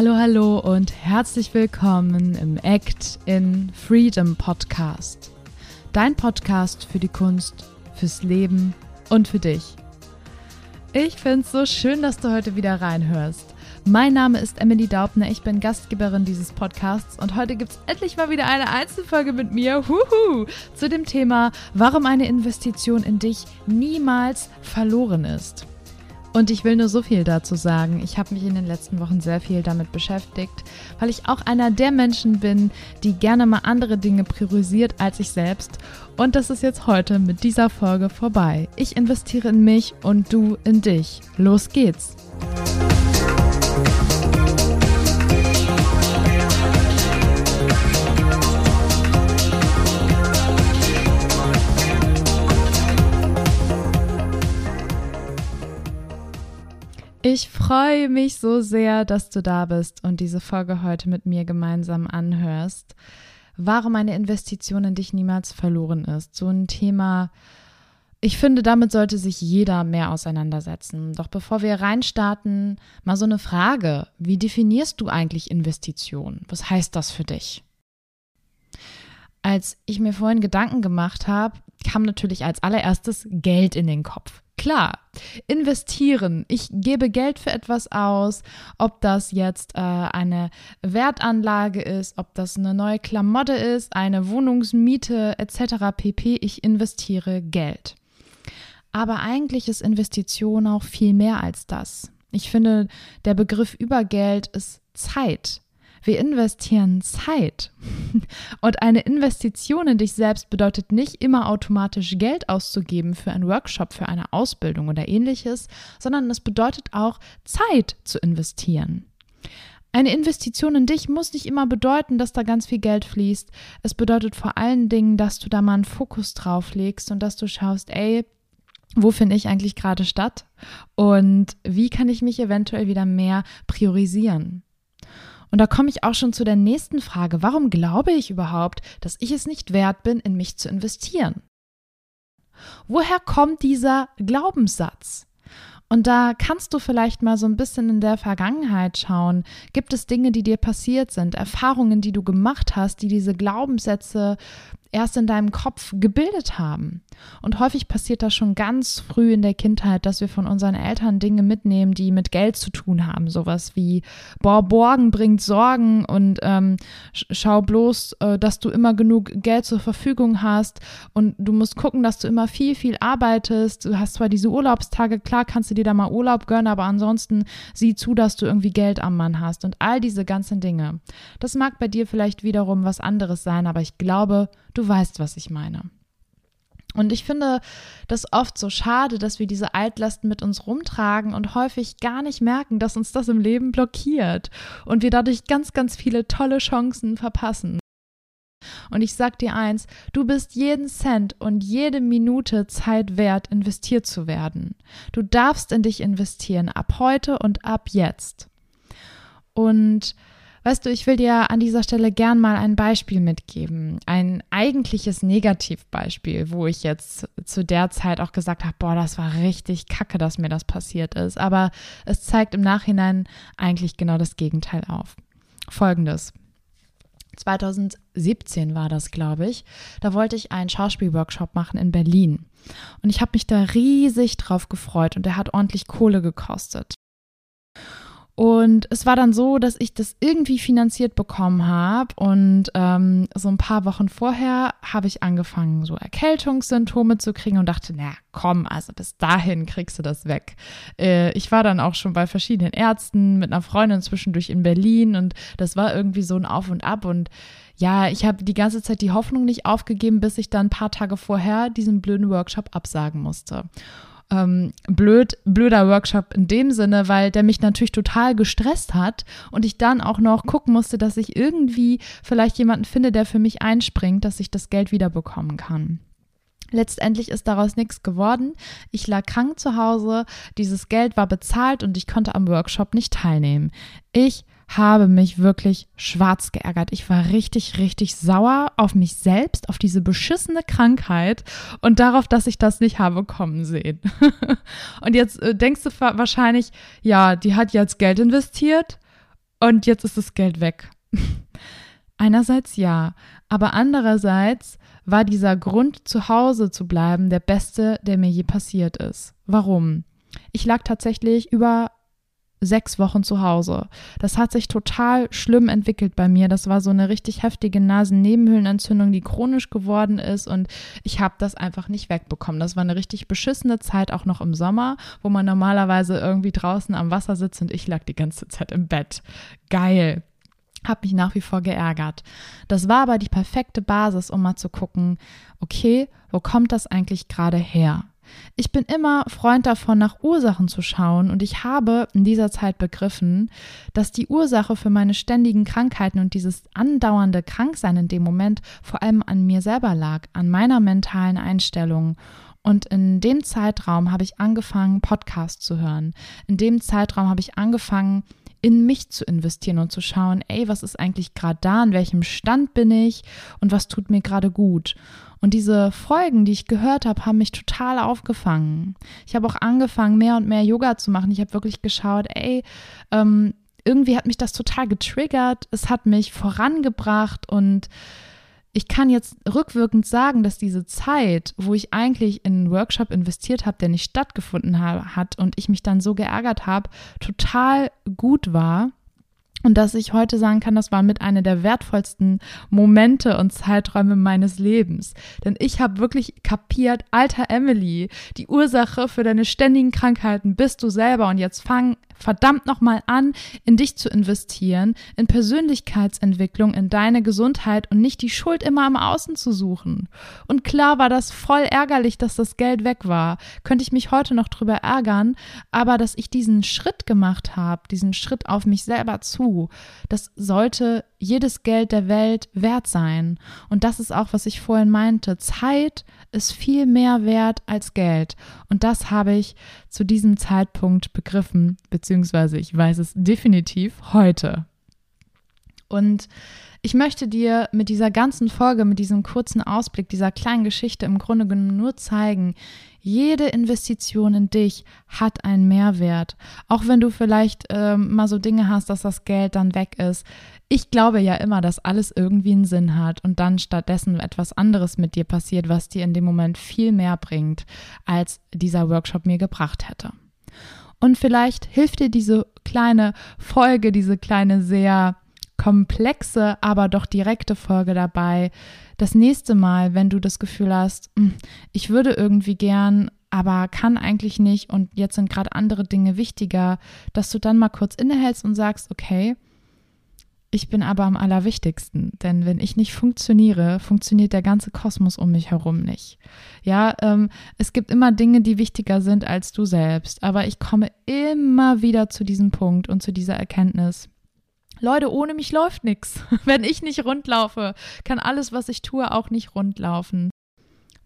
Hallo, hallo und herzlich willkommen im Act in Freedom Podcast. Dein Podcast für die Kunst, fürs Leben und für dich. Ich finde es so schön, dass du heute wieder reinhörst. Mein Name ist Emily Daubner, ich bin Gastgeberin dieses Podcasts und heute gibt es endlich mal wieder eine Einzelfolge mit mir Huhu, zu dem Thema, warum eine Investition in dich niemals verloren ist. Und ich will nur so viel dazu sagen. Ich habe mich in den letzten Wochen sehr viel damit beschäftigt, weil ich auch einer der Menschen bin, die gerne mal andere Dinge priorisiert als ich selbst. Und das ist jetzt heute mit dieser Folge vorbei. Ich investiere in mich und du in dich. Los geht's! Ich freue mich so sehr, dass du da bist und diese Folge heute mit mir gemeinsam anhörst. Warum eine Investition in dich niemals verloren ist. So ein Thema, ich finde, damit sollte sich jeder mehr auseinandersetzen. Doch bevor wir reinstarten, mal so eine Frage. Wie definierst du eigentlich Investition? Was heißt das für dich? Als ich mir vorhin Gedanken gemacht habe, kam natürlich als allererstes Geld in den Kopf. Klar, investieren. Ich gebe Geld für etwas aus, ob das jetzt äh, eine Wertanlage ist, ob das eine neue Klamotte ist, eine Wohnungsmiete etc. pp. Ich investiere Geld. Aber eigentlich ist Investition auch viel mehr als das. Ich finde, der Begriff über Geld ist Zeit. Wir investieren Zeit. Und eine Investition in dich selbst bedeutet nicht immer automatisch Geld auszugeben für einen Workshop, für eine Ausbildung oder ähnliches, sondern es bedeutet auch Zeit zu investieren. Eine Investition in dich muss nicht immer bedeuten, dass da ganz viel Geld fließt. Es bedeutet vor allen Dingen, dass du da mal einen Fokus drauf legst und dass du schaust, ey, wo finde ich eigentlich gerade statt und wie kann ich mich eventuell wieder mehr priorisieren? Und da komme ich auch schon zu der nächsten Frage. Warum glaube ich überhaupt, dass ich es nicht wert bin, in mich zu investieren? Woher kommt dieser Glaubenssatz? Und da kannst du vielleicht mal so ein bisschen in der Vergangenheit schauen. Gibt es Dinge, die dir passiert sind, Erfahrungen, die du gemacht hast, die diese Glaubenssätze erst in deinem Kopf gebildet haben. Und häufig passiert das schon ganz früh in der Kindheit, dass wir von unseren Eltern Dinge mitnehmen, die mit Geld zu tun haben. Sowas wie, boah, Borgen bringt Sorgen und ähm, schau bloß, äh, dass du immer genug Geld zur Verfügung hast und du musst gucken, dass du immer viel, viel arbeitest. Du hast zwar diese Urlaubstage, klar kannst du dir da mal Urlaub gönnen, aber ansonsten sieh zu, dass du irgendwie Geld am Mann hast und all diese ganzen Dinge. Das mag bei dir vielleicht wiederum was anderes sein, aber ich glaube, Du weißt, was ich meine. Und ich finde das oft so schade, dass wir diese Altlasten mit uns rumtragen und häufig gar nicht merken, dass uns das im Leben blockiert und wir dadurch ganz, ganz viele tolle Chancen verpassen. Und ich sag dir eins, du bist jeden Cent und jede Minute Zeit wert, investiert zu werden. Du darfst in dich investieren, ab heute und ab jetzt. Und Weißt du, ich will dir an dieser Stelle gern mal ein Beispiel mitgeben. Ein eigentliches Negativbeispiel, wo ich jetzt zu der Zeit auch gesagt habe, boah, das war richtig kacke, dass mir das passiert ist. Aber es zeigt im Nachhinein eigentlich genau das Gegenteil auf. Folgendes. 2017 war das, glaube ich. Da wollte ich einen Schauspielworkshop machen in Berlin. Und ich habe mich da riesig drauf gefreut und der hat ordentlich Kohle gekostet. Und es war dann so, dass ich das irgendwie finanziert bekommen habe. Und ähm, so ein paar Wochen vorher habe ich angefangen, so Erkältungssymptome zu kriegen und dachte, na komm, also bis dahin kriegst du das weg. Äh, ich war dann auch schon bei verschiedenen Ärzten mit einer Freundin zwischendurch in Berlin und das war irgendwie so ein Auf und Ab. Und ja, ich habe die ganze Zeit die Hoffnung nicht aufgegeben, bis ich dann ein paar Tage vorher diesen blöden Workshop absagen musste ähm, blöd, blöder Workshop in dem Sinne, weil der mich natürlich total gestresst hat und ich dann auch noch gucken musste, dass ich irgendwie vielleicht jemanden finde, der für mich einspringt, dass ich das Geld wiederbekommen kann. Letztendlich ist daraus nichts geworden. Ich lag krank zu Hause, dieses Geld war bezahlt und ich konnte am Workshop nicht teilnehmen. Ich habe mich wirklich schwarz geärgert. Ich war richtig, richtig sauer auf mich selbst, auf diese beschissene Krankheit und darauf, dass ich das nicht habe kommen sehen. und jetzt äh, denkst du wahrscheinlich, ja, die hat jetzt Geld investiert und jetzt ist das Geld weg. Einerseits ja, aber andererseits war dieser Grund, zu Hause zu bleiben, der beste, der mir je passiert ist. Warum? Ich lag tatsächlich über sechs Wochen zu Hause. Das hat sich total schlimm entwickelt bei mir. Das war so eine richtig heftige Nasennebenhöhlenentzündung, die chronisch geworden ist und ich habe das einfach nicht wegbekommen. Das war eine richtig beschissene Zeit, auch noch im Sommer, wo man normalerweise irgendwie draußen am Wasser sitzt und ich lag die ganze Zeit im Bett. Geil. Hab mich nach wie vor geärgert. Das war aber die perfekte Basis, um mal zu gucken, okay, wo kommt das eigentlich gerade her? Ich bin immer Freund davon, nach Ursachen zu schauen und ich habe in dieser Zeit begriffen, dass die Ursache für meine ständigen Krankheiten und dieses andauernde Kranksein in dem Moment vor allem an mir selber lag, an meiner mentalen Einstellung. Und in dem Zeitraum habe ich angefangen, Podcasts zu hören. In dem Zeitraum habe ich angefangen, in mich zu investieren und zu schauen, ey, was ist eigentlich gerade da, in welchem Stand bin ich und was tut mir gerade gut. Und diese Folgen, die ich gehört habe, haben mich total aufgefangen. Ich habe auch angefangen, mehr und mehr Yoga zu machen. Ich habe wirklich geschaut, ey, ähm, irgendwie hat mich das total getriggert. Es hat mich vorangebracht und ich kann jetzt rückwirkend sagen, dass diese Zeit, wo ich eigentlich in einen Workshop investiert habe, der nicht stattgefunden hat und ich mich dann so geärgert habe, total gut war und dass ich heute sagen kann, das war mit einer der wertvollsten Momente und Zeiträume meines Lebens. Denn ich habe wirklich kapiert, alter Emily, die Ursache für deine ständigen Krankheiten bist du selber. Und jetzt fang verdammt nochmal an, in dich zu investieren, in Persönlichkeitsentwicklung, in deine Gesundheit und nicht die Schuld immer am Außen zu suchen. Und klar war das voll ärgerlich, dass das Geld weg war. Könnte ich mich heute noch drüber ärgern, aber dass ich diesen Schritt gemacht habe, diesen Schritt auf mich selber zu, das sollte jedes Geld der Welt wert sein. Und das ist auch, was ich vorhin meinte. Zeit ist viel mehr wert als Geld. Und das habe ich zu diesem Zeitpunkt begriffen, beziehungsweise ich weiß es definitiv heute. Und ich möchte dir mit dieser ganzen Folge, mit diesem kurzen Ausblick, dieser kleinen Geschichte im Grunde genommen nur zeigen, jede Investition in dich hat einen Mehrwert. Auch wenn du vielleicht ähm, mal so Dinge hast, dass das Geld dann weg ist. Ich glaube ja immer, dass alles irgendwie einen Sinn hat und dann stattdessen etwas anderes mit dir passiert, was dir in dem Moment viel mehr bringt, als dieser Workshop mir gebracht hätte. Und vielleicht hilft dir diese kleine Folge, diese kleine sehr komplexe, aber doch direkte Folge dabei. Das nächste Mal, wenn du das Gefühl hast, hm, ich würde irgendwie gern, aber kann eigentlich nicht und jetzt sind gerade andere Dinge wichtiger, dass du dann mal kurz innehältst und sagst, okay, ich bin aber am allerwichtigsten, denn wenn ich nicht funktioniere, funktioniert der ganze Kosmos um mich herum nicht. Ja, ähm, es gibt immer Dinge, die wichtiger sind als du selbst, aber ich komme immer wieder zu diesem Punkt und zu dieser Erkenntnis. Leute, ohne mich läuft nichts. Wenn ich nicht rundlaufe, kann alles, was ich tue, auch nicht rundlaufen.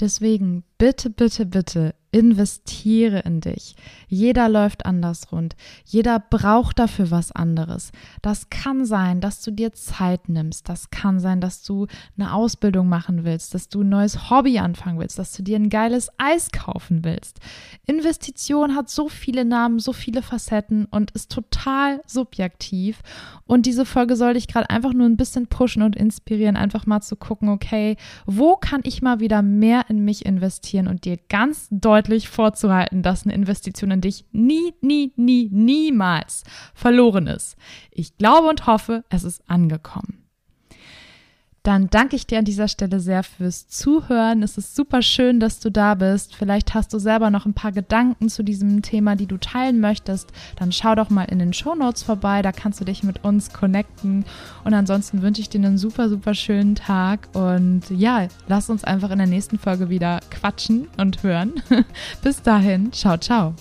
Deswegen bitte, bitte, bitte investiere in dich. Jeder läuft anders rund. Jeder braucht dafür was anderes. Das kann sein, dass du dir Zeit nimmst. Das kann sein, dass du eine Ausbildung machen willst, dass du ein neues Hobby anfangen willst, dass du dir ein geiles Eis kaufen willst. Investition hat so viele Namen, so viele Facetten und ist total subjektiv. Und diese Folge soll dich gerade einfach nur ein bisschen pushen und inspirieren, einfach mal zu gucken, okay, wo kann ich mal wieder mehr in mich investieren und dir ganz deutlich deutlich vorzuhalten, dass eine Investition in dich nie, nie, nie, niemals verloren ist. Ich glaube und hoffe, es ist angekommen dann danke ich dir an dieser Stelle sehr fürs Zuhören. Es ist super schön, dass du da bist. Vielleicht hast du selber noch ein paar Gedanken zu diesem Thema, die du teilen möchtest. Dann schau doch mal in den Show Notes vorbei. Da kannst du dich mit uns connecten. Und ansonsten wünsche ich dir einen super, super schönen Tag. Und ja, lass uns einfach in der nächsten Folge wieder quatschen und hören. Bis dahin, ciao, ciao.